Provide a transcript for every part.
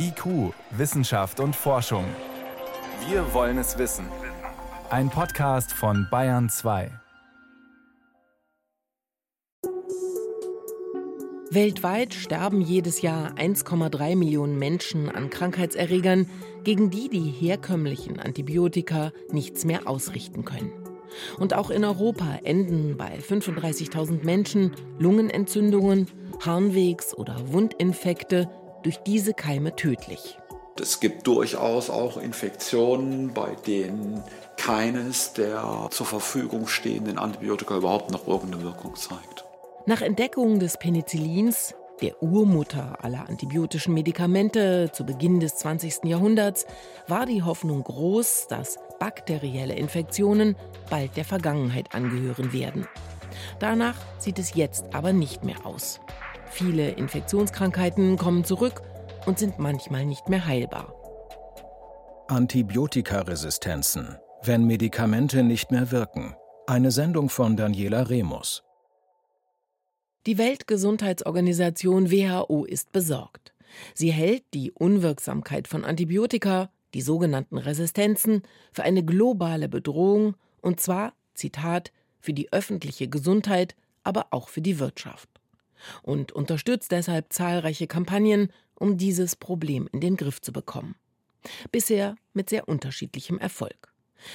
IQ, Wissenschaft und Forschung. Wir wollen es wissen. Ein Podcast von Bayern 2. Weltweit sterben jedes Jahr 1,3 Millionen Menschen an Krankheitserregern, gegen die die herkömmlichen Antibiotika nichts mehr ausrichten können. Und auch in Europa enden bei 35.000 Menschen Lungenentzündungen, Harnwegs- oder Wundinfekte durch diese Keime tödlich. Es gibt durchaus auch Infektionen, bei denen keines der zur Verfügung stehenden Antibiotika überhaupt noch irgendeine Wirkung zeigt. Nach Entdeckung des Penicillins, der Urmutter aller antibiotischen Medikamente zu Beginn des 20. Jahrhunderts, war die Hoffnung groß, dass bakterielle Infektionen bald der Vergangenheit angehören werden. Danach sieht es jetzt aber nicht mehr aus. Viele Infektionskrankheiten kommen zurück und sind manchmal nicht mehr heilbar. Antibiotikaresistenzen, wenn Medikamente nicht mehr wirken. Eine Sendung von Daniela Remus. Die Weltgesundheitsorganisation WHO ist besorgt. Sie hält die Unwirksamkeit von Antibiotika, die sogenannten Resistenzen, für eine globale Bedrohung und zwar, Zitat, für die öffentliche Gesundheit, aber auch für die Wirtschaft und unterstützt deshalb zahlreiche Kampagnen, um dieses Problem in den Griff zu bekommen. Bisher mit sehr unterschiedlichem Erfolg.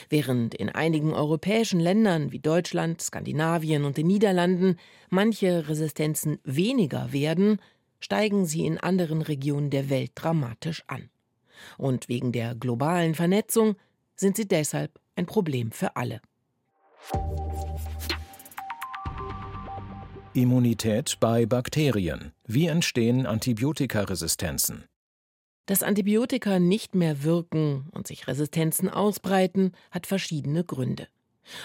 Während in einigen europäischen Ländern wie Deutschland, Skandinavien und den Niederlanden manche Resistenzen weniger werden, steigen sie in anderen Regionen der Welt dramatisch an. Und wegen der globalen Vernetzung sind sie deshalb ein Problem für alle. Immunität bei Bakterien. Wie entstehen Antibiotikaresistenzen? Dass Antibiotika nicht mehr wirken und sich Resistenzen ausbreiten, hat verschiedene Gründe.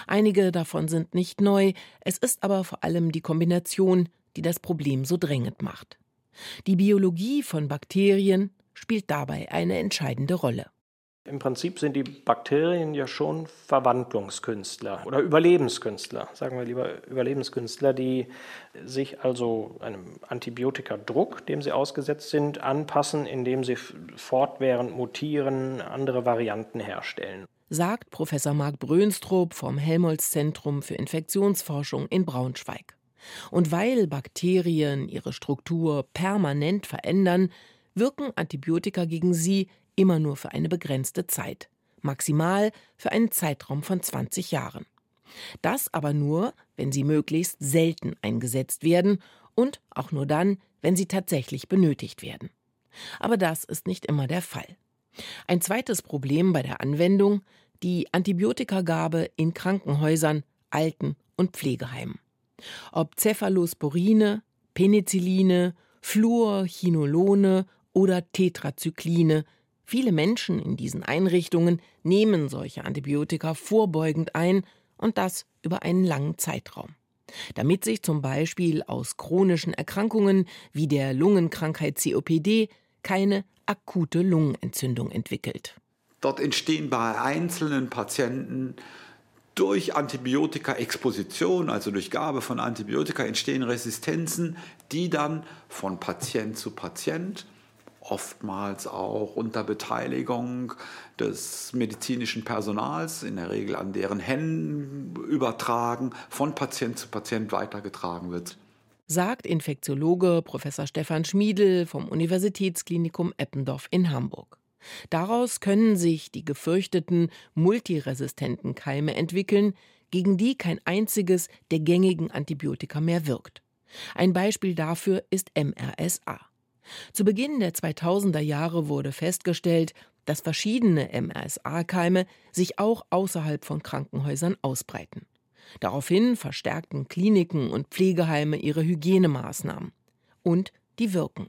Einige davon sind nicht neu, es ist aber vor allem die Kombination, die das Problem so drängend macht. Die Biologie von Bakterien spielt dabei eine entscheidende Rolle. Im Prinzip sind die Bakterien ja schon Verwandlungskünstler oder Überlebenskünstler, sagen wir lieber Überlebenskünstler, die sich also einem Antibiotikadruck, dem sie ausgesetzt sind, anpassen, indem sie fortwährend mutieren, andere Varianten herstellen. Sagt Professor Marc Brönstrup vom Helmholtz-Zentrum für Infektionsforschung in Braunschweig. Und weil Bakterien ihre Struktur permanent verändern, wirken Antibiotika gegen sie immer nur für eine begrenzte Zeit, maximal für einen Zeitraum von 20 Jahren. Das aber nur, wenn sie möglichst selten eingesetzt werden und auch nur dann, wenn sie tatsächlich benötigt werden. Aber das ist nicht immer der Fall. Ein zweites Problem bei der Anwendung die Antibiotikagabe in Krankenhäusern, Alten- und Pflegeheimen. Ob Cephalosporine, Penicilline, Fluorchinolone oder Tetrazykline Viele Menschen in diesen Einrichtungen nehmen solche Antibiotika vorbeugend ein und das über einen langen Zeitraum. Damit sich zum Beispiel aus chronischen Erkrankungen wie der Lungenkrankheit COPD keine akute Lungenentzündung entwickelt. Dort entstehen bei einzelnen Patienten durch Antibiotika-Exposition, also durch Gabe von Antibiotika, entstehen Resistenzen, die dann von Patient zu Patient oftmals auch unter Beteiligung des medizinischen Personals, in der Regel an deren Händen übertragen, von Patient zu Patient weitergetragen wird. Sagt Infektiologe Professor Stefan Schmiedel vom Universitätsklinikum Eppendorf in Hamburg. Daraus können sich die gefürchteten multiresistenten Keime entwickeln, gegen die kein einziges der gängigen Antibiotika mehr wirkt. Ein Beispiel dafür ist MRSA. Zu Beginn der 2000er Jahre wurde festgestellt, dass verschiedene MRSA-Keime sich auch außerhalb von Krankenhäusern ausbreiten. Daraufhin verstärkten Kliniken und Pflegeheime ihre Hygienemaßnahmen. Und die wirken.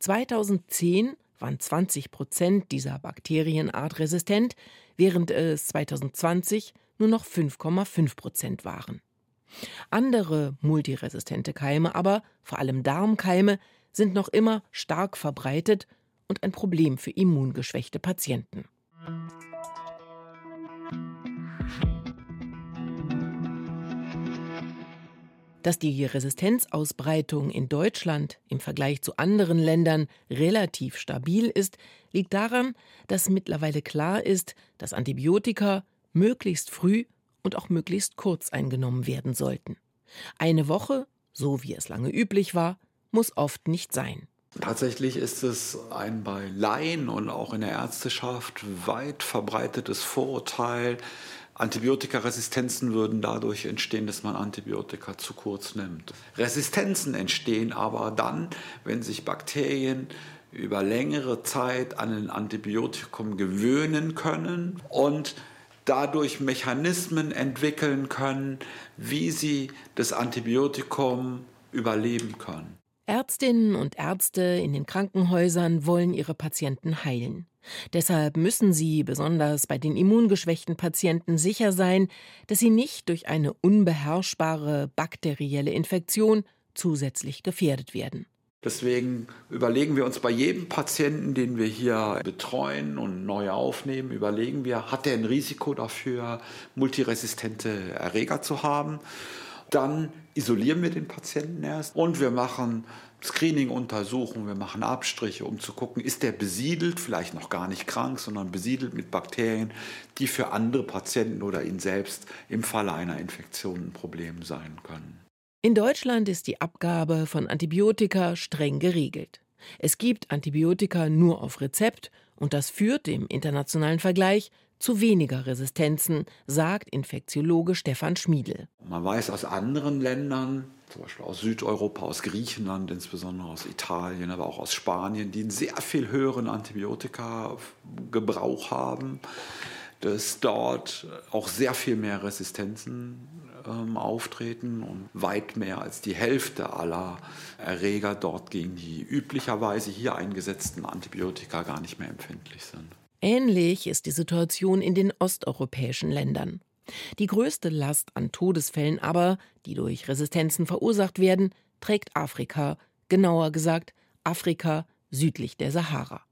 2010 waren 20 Prozent dieser Bakterienart resistent, während es 2020 nur noch 5,5 Prozent waren. Andere multiresistente Keime aber, vor allem Darmkeime, sind noch immer stark verbreitet und ein Problem für immungeschwächte Patienten. Dass die Resistenzausbreitung in Deutschland im Vergleich zu anderen Ländern relativ stabil ist, liegt daran, dass mittlerweile klar ist, dass Antibiotika möglichst früh und auch möglichst kurz eingenommen werden sollten. Eine Woche, so wie es lange üblich war, muss oft nicht sein. Tatsächlich ist es ein bei Laien und auch in der Ärzteschaft weit verbreitetes Vorurteil, Antibiotikaresistenzen würden dadurch entstehen, dass man Antibiotika zu kurz nimmt. Resistenzen entstehen aber dann, wenn sich Bakterien über längere Zeit an ein Antibiotikum gewöhnen können und dadurch Mechanismen entwickeln können, wie sie das Antibiotikum überleben können. Ärztinnen und Ärzte in den Krankenhäusern wollen ihre Patienten heilen. Deshalb müssen sie, besonders bei den immungeschwächten Patienten, sicher sein, dass sie nicht durch eine unbeherrschbare bakterielle Infektion zusätzlich gefährdet werden. Deswegen überlegen wir uns bei jedem Patienten, den wir hier betreuen und neu aufnehmen, überlegen wir, hat er ein Risiko dafür, multiresistente Erreger zu haben? Dann isolieren wir den Patienten erst und wir machen Screening-Untersuchungen, wir machen Abstriche, um zu gucken, ist der besiedelt, vielleicht noch gar nicht krank, sondern besiedelt mit Bakterien, die für andere Patienten oder ihn selbst im Falle einer Infektion ein Problem sein können. In Deutschland ist die Abgabe von Antibiotika streng geregelt. Es gibt Antibiotika nur auf Rezept und das führt im internationalen Vergleich zu weniger Resistenzen, sagt Infektiologe Stefan Schmiedel. Man weiß aus anderen Ländern, zum Beispiel aus Südeuropa, aus Griechenland, insbesondere aus Italien, aber auch aus Spanien, die einen sehr viel höheren Antibiotikagebrauch haben, dass dort auch sehr viel mehr Resistenzen ähm, auftreten und weit mehr als die Hälfte aller Erreger dort gegen die üblicherweise hier eingesetzten Antibiotika gar nicht mehr empfindlich sind. Ähnlich ist die Situation in den osteuropäischen Ländern. Die größte Last an Todesfällen aber, die durch Resistenzen verursacht werden, trägt Afrika, genauer gesagt Afrika südlich der Sahara.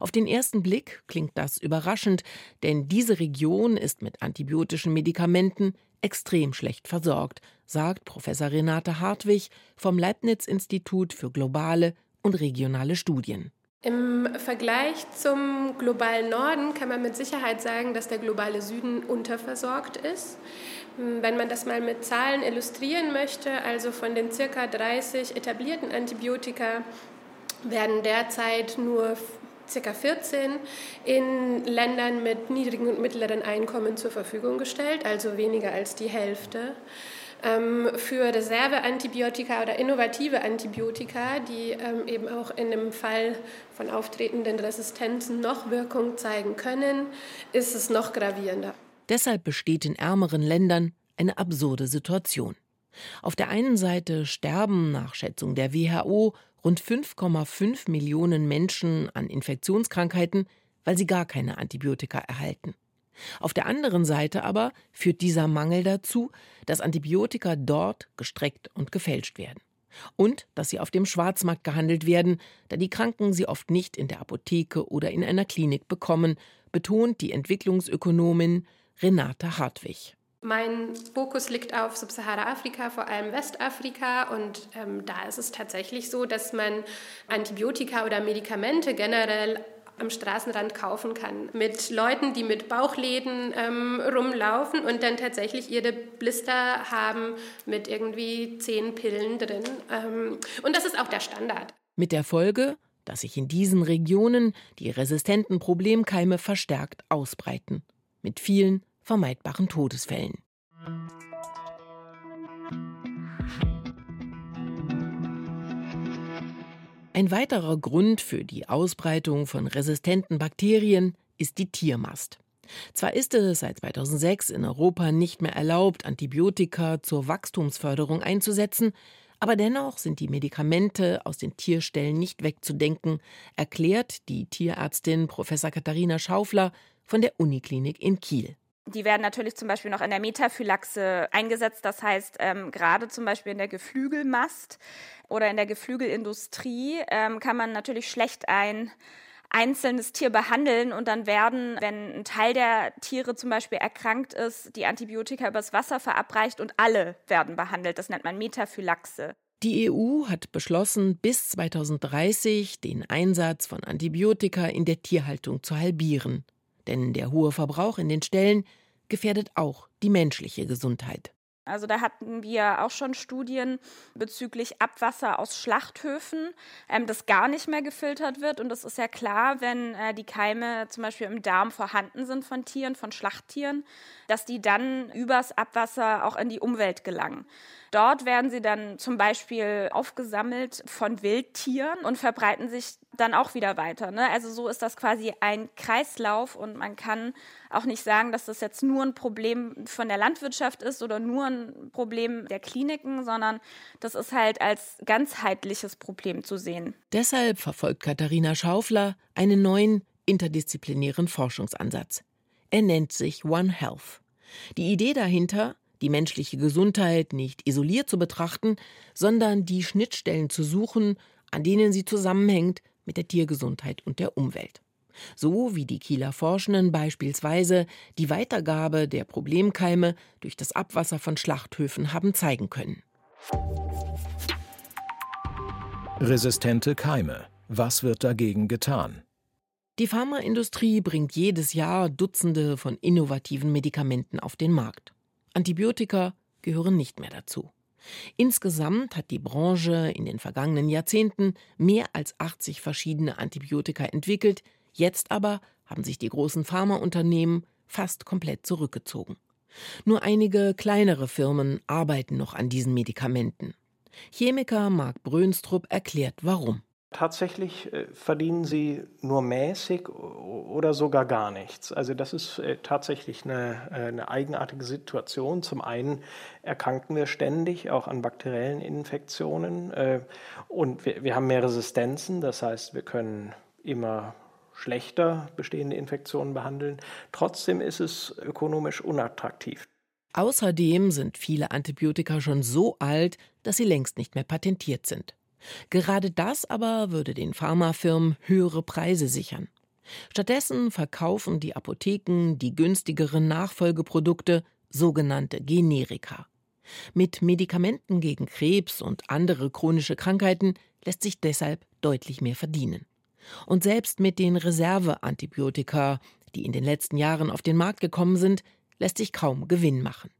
Auf den ersten Blick klingt das überraschend, denn diese Region ist mit antibiotischen Medikamenten extrem schlecht versorgt, sagt Professor Renate Hartwig vom Leibniz Institut für globale und regionale Studien. Im Vergleich zum globalen Norden kann man mit Sicherheit sagen, dass der globale Süden unterversorgt ist. Wenn man das mal mit Zahlen illustrieren möchte, also von den circa 30 etablierten Antibiotika werden derzeit nur ca. 14 in Ländern mit niedrigen und mittleren Einkommen zur Verfügung gestellt, also weniger als die Hälfte. Ähm, für Reserveantibiotika oder innovative Antibiotika, die ähm, eben auch in dem Fall von auftretenden Resistenzen noch Wirkung zeigen können, ist es noch gravierender. Deshalb besteht in ärmeren Ländern eine absurde Situation. Auf der einen Seite sterben nach Schätzung der WHO rund 5,5 Millionen Menschen an Infektionskrankheiten, weil sie gar keine Antibiotika erhalten. Auf der anderen Seite aber führt dieser Mangel dazu, dass Antibiotika dort gestreckt und gefälscht werden. Und dass sie auf dem Schwarzmarkt gehandelt werden, da die Kranken sie oft nicht in der Apotheke oder in einer Klinik bekommen, betont die Entwicklungsökonomin Renate Hartwig. Mein Fokus liegt auf Subsahara-Afrika, vor allem Westafrika. Und ähm, da ist es tatsächlich so, dass man Antibiotika oder Medikamente generell am Straßenrand kaufen kann. Mit Leuten, die mit Bauchläden ähm, rumlaufen und dann tatsächlich ihre Blister haben mit irgendwie zehn Pillen drin. Ähm, und das ist auch der Standard. Mit der Folge, dass sich in diesen Regionen die resistenten Problemkeime verstärkt ausbreiten. Mit vielen vermeidbaren Todesfällen. Ein weiterer Grund für die Ausbreitung von resistenten Bakterien ist die Tiermast. Zwar ist es seit 2006 in Europa nicht mehr erlaubt, Antibiotika zur Wachstumsförderung einzusetzen, aber dennoch sind die Medikamente aus den Tierstellen nicht wegzudenken, erklärt die Tierärztin Professor Katharina Schaufler von der Uniklinik in Kiel. Die werden natürlich zum Beispiel noch in der Metaphylaxe eingesetzt. Das heißt, ähm, gerade zum Beispiel in der Geflügelmast oder in der Geflügelindustrie ähm, kann man natürlich schlecht ein einzelnes Tier behandeln und dann werden, wenn ein Teil der Tiere zum Beispiel erkrankt ist, die Antibiotika übers Wasser verabreicht und alle werden behandelt. Das nennt man Metaphylaxe. Die EU hat beschlossen, bis 2030 den Einsatz von Antibiotika in der Tierhaltung zu halbieren. Denn der hohe Verbrauch in den Ställen gefährdet auch die menschliche Gesundheit. Also da hatten wir auch schon Studien bezüglich Abwasser aus Schlachthöfen, ähm, das gar nicht mehr gefiltert wird. Und das ist ja klar, wenn äh, die Keime zum Beispiel im Darm vorhanden sind von Tieren, von Schlachttieren, dass die dann übers Abwasser auch in die Umwelt gelangen. Dort werden sie dann zum Beispiel aufgesammelt von Wildtieren und verbreiten sich dann auch wieder weiter. Ne? Also so ist das quasi ein Kreislauf und man kann auch nicht sagen, dass das jetzt nur ein Problem von der Landwirtschaft ist oder nur ein Problem der Kliniken, sondern das ist halt als ganzheitliches Problem zu sehen. Deshalb verfolgt Katharina Schaufler einen neuen interdisziplinären Forschungsansatz. Er nennt sich One Health. Die Idee dahinter, die menschliche Gesundheit nicht isoliert zu betrachten, sondern die Schnittstellen zu suchen, an denen sie zusammenhängt mit der Tiergesundheit und der Umwelt. So wie die Kieler Forschenden beispielsweise die Weitergabe der Problemkeime durch das Abwasser von Schlachthöfen haben zeigen können. Resistente Keime. Was wird dagegen getan? Die Pharmaindustrie bringt jedes Jahr Dutzende von innovativen Medikamenten auf den Markt. Antibiotika gehören nicht mehr dazu. Insgesamt hat die Branche in den vergangenen Jahrzehnten mehr als 80 verschiedene Antibiotika entwickelt, jetzt aber haben sich die großen Pharmaunternehmen fast komplett zurückgezogen. Nur einige kleinere Firmen arbeiten noch an diesen Medikamenten. Chemiker Marc Brönstrup erklärt warum. Tatsächlich äh, verdienen sie nur mäßig oder sogar gar nichts. Also das ist äh, tatsächlich eine, äh, eine, eigenartige Situation. Zum einen erkranken wir ständig auch an bakteriellen Infektionen und wir, wir haben mehr Resistenzen. Das heißt, wir können immer schlechter bestehende Infektionen behandeln. Trotzdem ist es ökonomisch unattraktiv. Außerdem sind viele Antibiotika schon so alt, dass sie längst nicht mehr patentiert sind. Gerade das aber würde den Pharmafirmen höhere Preise sichern. Stattdessen verkaufen die Apotheken die günstigeren Nachfolgeprodukte, sogenannte Generika. Mit Medikamenten gegen Krebs und andere chronische Krankheiten lässt sich deshalb deutlich mehr verdienen. Und selbst mit den Reserveantibiotika, die in den letzten Jahren auf den Markt gekommen sind, lässt sich kaum Gewinn machen.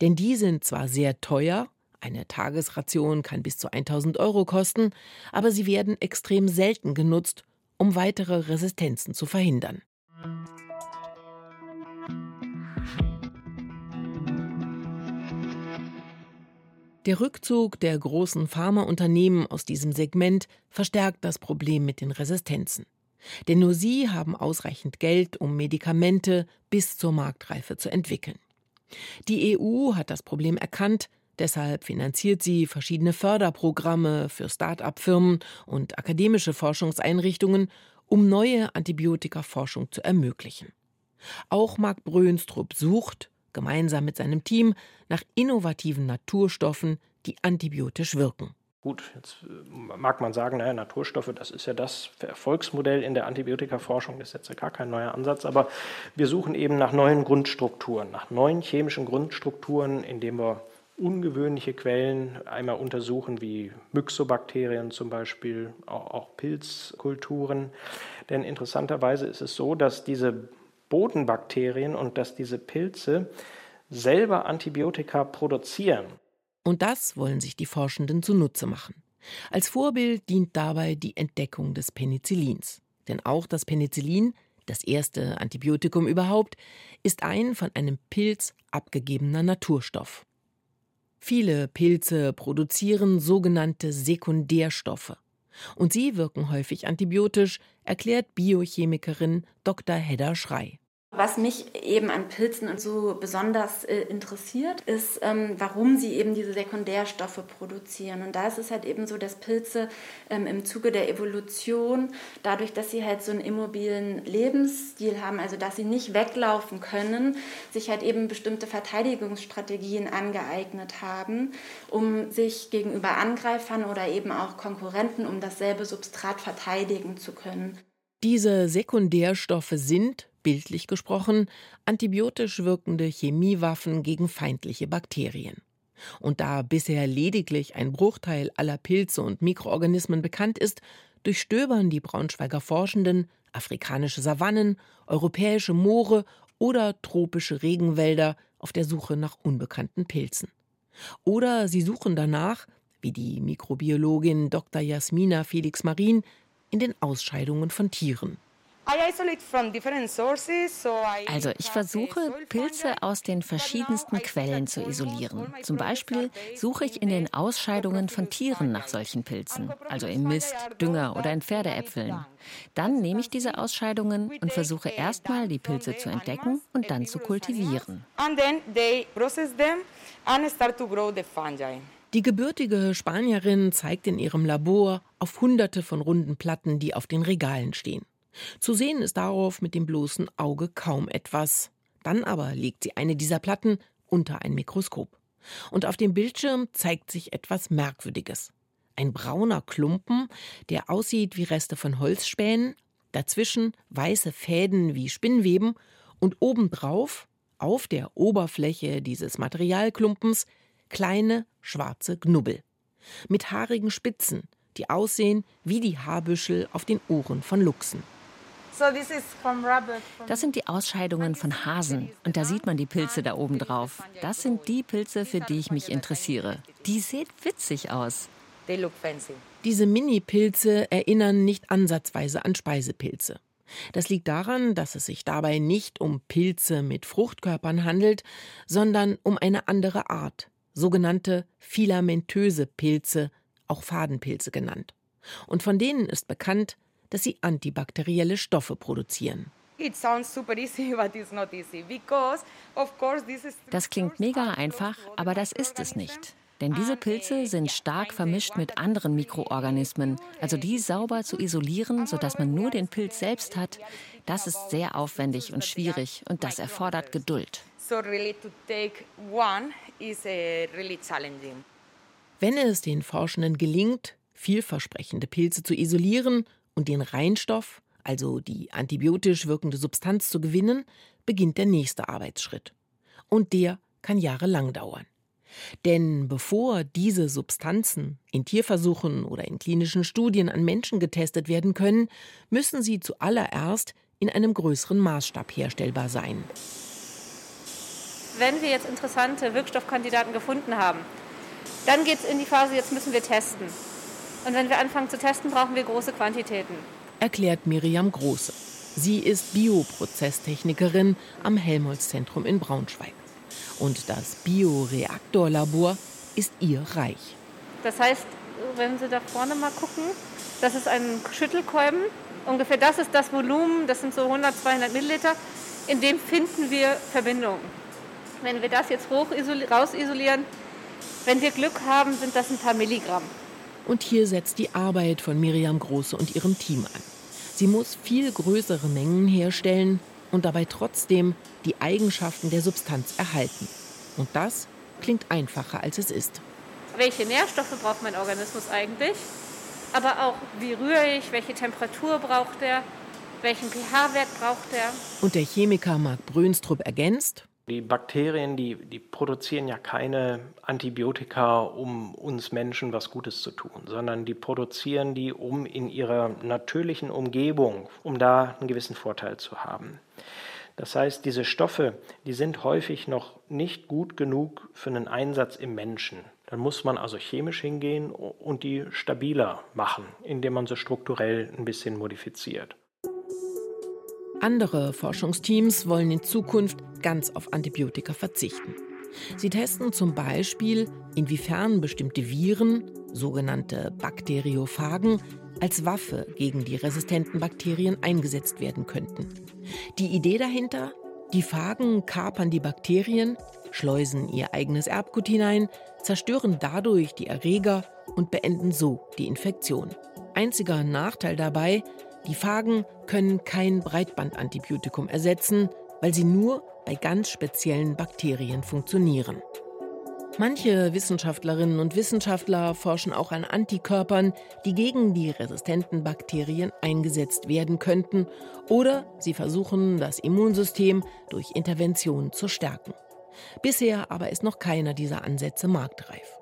Denn die sind zwar sehr teuer eine Tagesration kann bis zu 1000 Euro kosten, aber sie werden extrem selten genutzt, um weitere Resistenzen zu verhindern. Der Rückzug der großen Pharmaunternehmen aus diesem Segment verstärkt das Problem mit den Resistenzen. Denn nur sie haben ausreichend Geld, um Medikamente bis zur Marktreife zu entwickeln. Die EU hat das Problem erkannt Deshalb finanziert sie verschiedene Förderprogramme für Start-up-Firmen und akademische Forschungseinrichtungen, um neue Antibiotikaforschung zu ermöglichen. Auch Marc Brönstrup sucht, gemeinsam mit seinem Team, nach innovativen Naturstoffen, die antibiotisch wirken. Gut, jetzt äh, mag man sagen, naja, Naturstoffe, das ist ja das Erfolgsmodell in der Antibiotikaforschung, das ist jetzt ja gar kein neuer Ansatz, aber wir suchen eben nach neuen Grundstrukturen, nach neuen chemischen Grundstrukturen, indem wir ungewöhnliche Quellen einmal untersuchen, wie Myxobakterien zum Beispiel, auch, Pilzkulturen. Denn interessanterweise ist es so, dass diese Bodenbakterien und dass diese Pilze selber Antibiotika produzieren. Und das wollen sich die Forschenden zunutze machen. Als Vorbild dient dabei die Entdeckung des Penicillins. Denn auch das Penicillin, das erste Antibiotikum überhaupt, ist ein von einem Pilz abgegebener Naturstoff. Viele Pilze produzieren sogenannte Sekundärstoffe. Und sie wirken häufig antibiotisch, erklärt Biochemikerin Dr. Hedda Schrei. Was mich eben an Pilzen und so besonders äh, interessiert, ist, ähm, warum sie eben diese Sekundärstoffe produzieren. Und da ist es halt eben so, dass Pilze ähm, im Zuge der Evolution, dadurch, dass sie halt so einen immobilen Lebensstil haben, also dass sie nicht weglaufen können, sich halt eben bestimmte Verteidigungsstrategien angeeignet haben, um sich gegenüber Angreifern oder eben auch Konkurrenten um dasselbe Substrat verteidigen zu können. Diese Sekundärstoffe sind, bildlich gesprochen, antibiotisch wirkende Chemiewaffen gegen feindliche Bakterien. Und da bisher lediglich ein Bruchteil aller Pilze und Mikroorganismen bekannt ist, durchstöbern die Braunschweiger Forschenden afrikanische Savannen, europäische Moore oder tropische Regenwälder auf der Suche nach unbekannten Pilzen. Oder sie suchen danach, wie die Mikrobiologin Dr. Jasmina Felix Marin, in den Ausscheidungen von Tieren. Also ich versuche, Pilze aus den verschiedensten Quellen zu isolieren. Zum Beispiel suche ich in den Ausscheidungen von Tieren nach solchen Pilzen, also im Mist, Dünger oder in Pferdeäpfeln. Dann nehme ich diese Ausscheidungen und versuche erstmal die Pilze zu entdecken und dann zu kultivieren. Die gebürtige Spanierin zeigt in ihrem Labor auf hunderte von runden Platten, die auf den Regalen stehen. Zu sehen ist darauf mit dem bloßen Auge kaum etwas. Dann aber legt sie eine dieser Platten unter ein Mikroskop. Und auf dem Bildschirm zeigt sich etwas Merkwürdiges. Ein brauner Klumpen, der aussieht wie Reste von Holzspänen, dazwischen weiße Fäden wie Spinnweben und obendrauf, auf der Oberfläche dieses Materialklumpens, kleine schwarze Knubbel. Mit haarigen Spitzen, die aussehen wie die Haarbüschel auf den Ohren von Luchsen. Das sind die Ausscheidungen von Hasen. Und da sieht man die Pilze da oben drauf. Das sind die Pilze, für die ich mich interessiere. Die sehen witzig aus. Diese Mini-Pilze erinnern nicht ansatzweise an Speisepilze. Das liegt daran, dass es sich dabei nicht um Pilze mit Fruchtkörpern handelt, sondern um eine andere Art, sogenannte filamentöse Pilze, auch Fadenpilze genannt. Und von denen ist bekannt, dass sie antibakterielle Stoffe produzieren. Das klingt mega einfach, aber das ist es nicht. Denn diese Pilze sind stark vermischt mit anderen Mikroorganismen. Also die sauber zu isolieren, sodass man nur den Pilz selbst hat, das ist sehr aufwendig und schwierig und das erfordert Geduld. Wenn es den Forschenden gelingt, vielversprechende Pilze zu isolieren und den Reinstoff, also die antibiotisch wirkende Substanz zu gewinnen, beginnt der nächste Arbeitsschritt. Und der kann jahrelang dauern. Denn bevor diese Substanzen in Tierversuchen oder in klinischen Studien an Menschen getestet werden können, müssen sie zuallererst in einem größeren Maßstab herstellbar sein. Wenn wir jetzt interessante Wirkstoffkandidaten gefunden haben, dann geht es in die Phase, jetzt müssen wir testen. Und wenn wir anfangen zu testen, brauchen wir große Quantitäten. Erklärt Miriam Große. Sie ist Bioprozesstechnikerin am Helmholtz-Zentrum in Braunschweig. Und das Bioreaktorlabor ist ihr Reich. Das heißt, wenn Sie da vorne mal gucken, das ist ein Schüttelkolben. Ungefähr das ist das Volumen, das sind so 100, 200 Milliliter. In dem finden wir Verbindungen. Wenn wir das jetzt hoch rausisolieren, wenn wir Glück haben, sind das ein paar Milligramm. Und hier setzt die Arbeit von Miriam Große und ihrem Team an. Sie muss viel größere Mengen herstellen und dabei trotzdem die Eigenschaften der Substanz erhalten. Und das klingt einfacher, als es ist. Welche Nährstoffe braucht mein Organismus eigentlich? Aber auch, wie rühre ich, welche Temperatur braucht er, welchen pH-Wert braucht er? Und der Chemiker Marc Brönstrup ergänzt, die Bakterien, die, die produzieren ja keine Antibiotika, um uns Menschen was Gutes zu tun, sondern die produzieren die, um in ihrer natürlichen Umgebung, um da einen gewissen Vorteil zu haben. Das heißt, diese Stoffe, die sind häufig noch nicht gut genug für einen Einsatz im Menschen. Dann muss man also chemisch hingehen und die stabiler machen, indem man sie strukturell ein bisschen modifiziert. Andere Forschungsteams wollen in Zukunft ganz auf Antibiotika verzichten. Sie testen zum Beispiel, inwiefern bestimmte Viren, sogenannte Bakteriophagen, als Waffe gegen die resistenten Bakterien eingesetzt werden könnten. Die Idee dahinter? Die Phagen kapern die Bakterien, schleusen ihr eigenes Erbgut hinein, zerstören dadurch die Erreger und beenden so die Infektion. Einziger Nachteil dabei, die Phagen können kein Breitbandantibiotikum ersetzen, weil sie nur bei ganz speziellen Bakterien funktionieren. Manche Wissenschaftlerinnen und Wissenschaftler forschen auch an Antikörpern, die gegen die resistenten Bakterien eingesetzt werden könnten, oder sie versuchen, das Immunsystem durch Intervention zu stärken. Bisher aber ist noch keiner dieser Ansätze marktreif.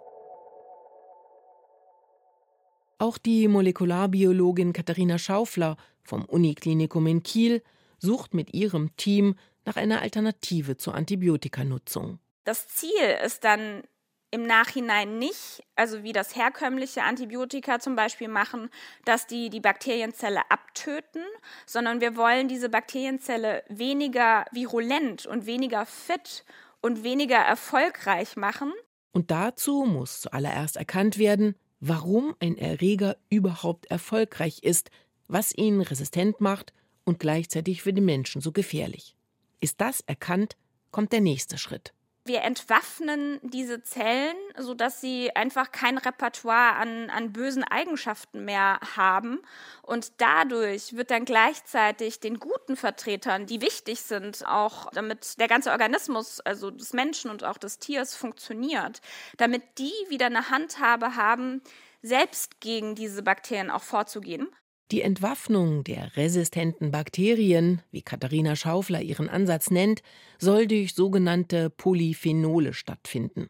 Auch die Molekularbiologin Katharina Schaufler vom Uniklinikum in Kiel sucht mit ihrem Team nach einer Alternative zur Antibiotikanutzung. Das Ziel ist dann im Nachhinein nicht, also wie das herkömmliche Antibiotika zum Beispiel machen, dass die die Bakterienzelle abtöten, sondern wir wollen diese Bakterienzelle weniger virulent und weniger fit und weniger erfolgreich machen. Und dazu muss zuallererst erkannt werden, warum ein Erreger überhaupt erfolgreich ist, was ihn resistent macht und gleichzeitig für den Menschen so gefährlich. Ist das erkannt, kommt der nächste Schritt. Wir entwaffnen diese Zellen, sodass sie einfach kein Repertoire an, an bösen Eigenschaften mehr haben. Und dadurch wird dann gleichzeitig den guten Vertretern, die wichtig sind, auch damit der ganze Organismus, also des Menschen und auch des Tiers funktioniert, damit die wieder eine Handhabe haben, selbst gegen diese Bakterien auch vorzugehen. Die Entwaffnung der resistenten Bakterien, wie Katharina Schaufler ihren Ansatz nennt, soll durch sogenannte Polyphenole stattfinden.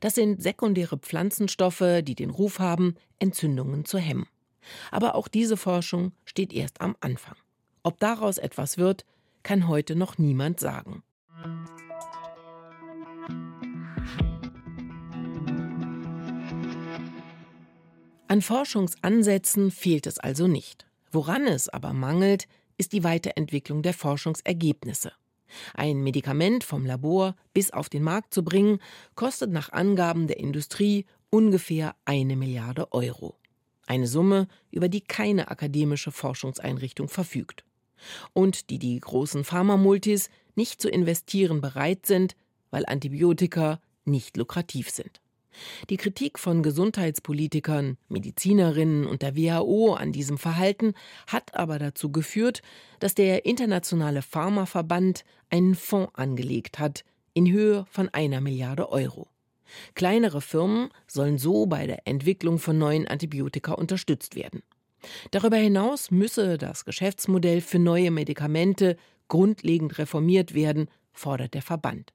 Das sind sekundäre Pflanzenstoffe, die den Ruf haben, Entzündungen zu hemmen. Aber auch diese Forschung steht erst am Anfang. Ob daraus etwas wird, kann heute noch niemand sagen. An Forschungsansätzen fehlt es also nicht. Woran es aber mangelt, ist die Weiterentwicklung der Forschungsergebnisse. Ein Medikament vom Labor bis auf den Markt zu bringen, kostet nach Angaben der Industrie ungefähr eine Milliarde Euro. Eine Summe, über die keine akademische Forschungseinrichtung verfügt. Und die die großen Pharmamultis nicht zu investieren bereit sind, weil Antibiotika nicht lukrativ sind. Die Kritik von Gesundheitspolitikern, Medizinerinnen und der WHO an diesem Verhalten hat aber dazu geführt, dass der Internationale Pharmaverband einen Fonds angelegt hat in Höhe von einer Milliarde Euro. Kleinere Firmen sollen so bei der Entwicklung von neuen Antibiotika unterstützt werden. Darüber hinaus müsse das Geschäftsmodell für neue Medikamente grundlegend reformiert werden, fordert der Verband.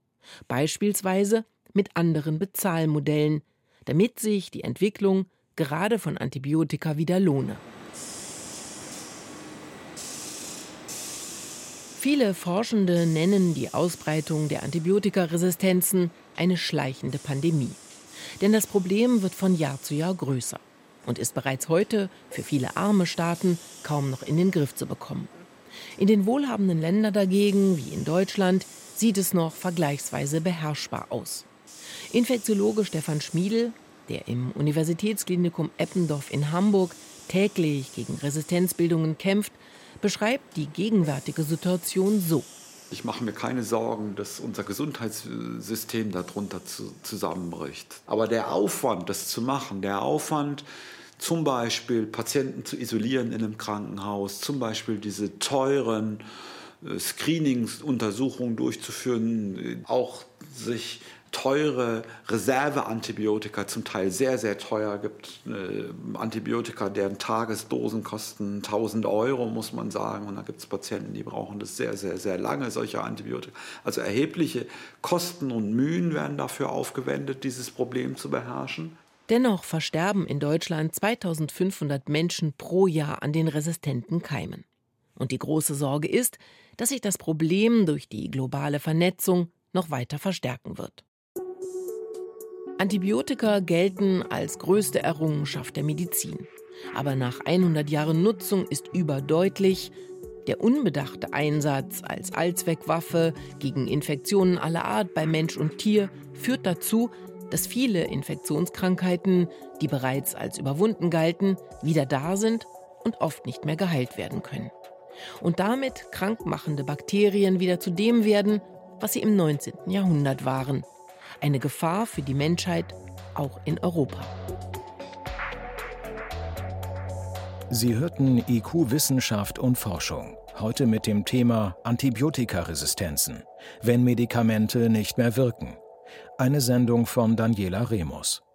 Beispielsweise mit anderen Bezahlmodellen, damit sich die Entwicklung gerade von Antibiotika wieder lohne. Viele Forschende nennen die Ausbreitung der Antibiotikaresistenzen eine schleichende Pandemie. Denn das Problem wird von Jahr zu Jahr größer und ist bereits heute für viele arme Staaten kaum noch in den Griff zu bekommen. In den wohlhabenden Ländern dagegen, wie in Deutschland, sieht es noch vergleichsweise beherrschbar aus. Infektiologe Stefan Schmiedel, der im Universitätsklinikum Eppendorf in Hamburg täglich gegen Resistenzbildungen kämpft, beschreibt die gegenwärtige Situation so. Ich mache mir keine Sorgen, dass unser Gesundheitssystem darunter zu, zusammenbricht. Aber der Aufwand, das zu machen, der Aufwand, zum Beispiel Patienten zu isolieren in einem Krankenhaus, zum Beispiel diese teuren äh, Screeningsuntersuchungen durchzuführen, auch sich teure Reserveantibiotika, zum Teil sehr, sehr teuer. gibt äh, Antibiotika, deren Tagesdosen kosten 1000 Euro, muss man sagen. Und da gibt es Patienten, die brauchen das sehr, sehr, sehr lange, solche Antibiotika. Also erhebliche Kosten und Mühen werden dafür aufgewendet, dieses Problem zu beherrschen. Dennoch versterben in Deutschland 2500 Menschen pro Jahr an den resistenten Keimen. Und die große Sorge ist, dass sich das Problem durch die globale Vernetzung noch weiter verstärken wird. Antibiotika gelten als größte Errungenschaft der Medizin. Aber nach 100 Jahren Nutzung ist überdeutlich, der unbedachte Einsatz als Allzweckwaffe gegen Infektionen aller Art bei Mensch und Tier führt dazu, dass viele Infektionskrankheiten, die bereits als überwunden galten, wieder da sind und oft nicht mehr geheilt werden können. Und damit krankmachende Bakterien wieder zu dem werden, was sie im 19. Jahrhundert waren, eine Gefahr für die Menschheit, auch in Europa. Sie hörten IQ Wissenschaft und Forschung. Heute mit dem Thema Antibiotikaresistenzen, wenn Medikamente nicht mehr wirken. Eine Sendung von Daniela Remus.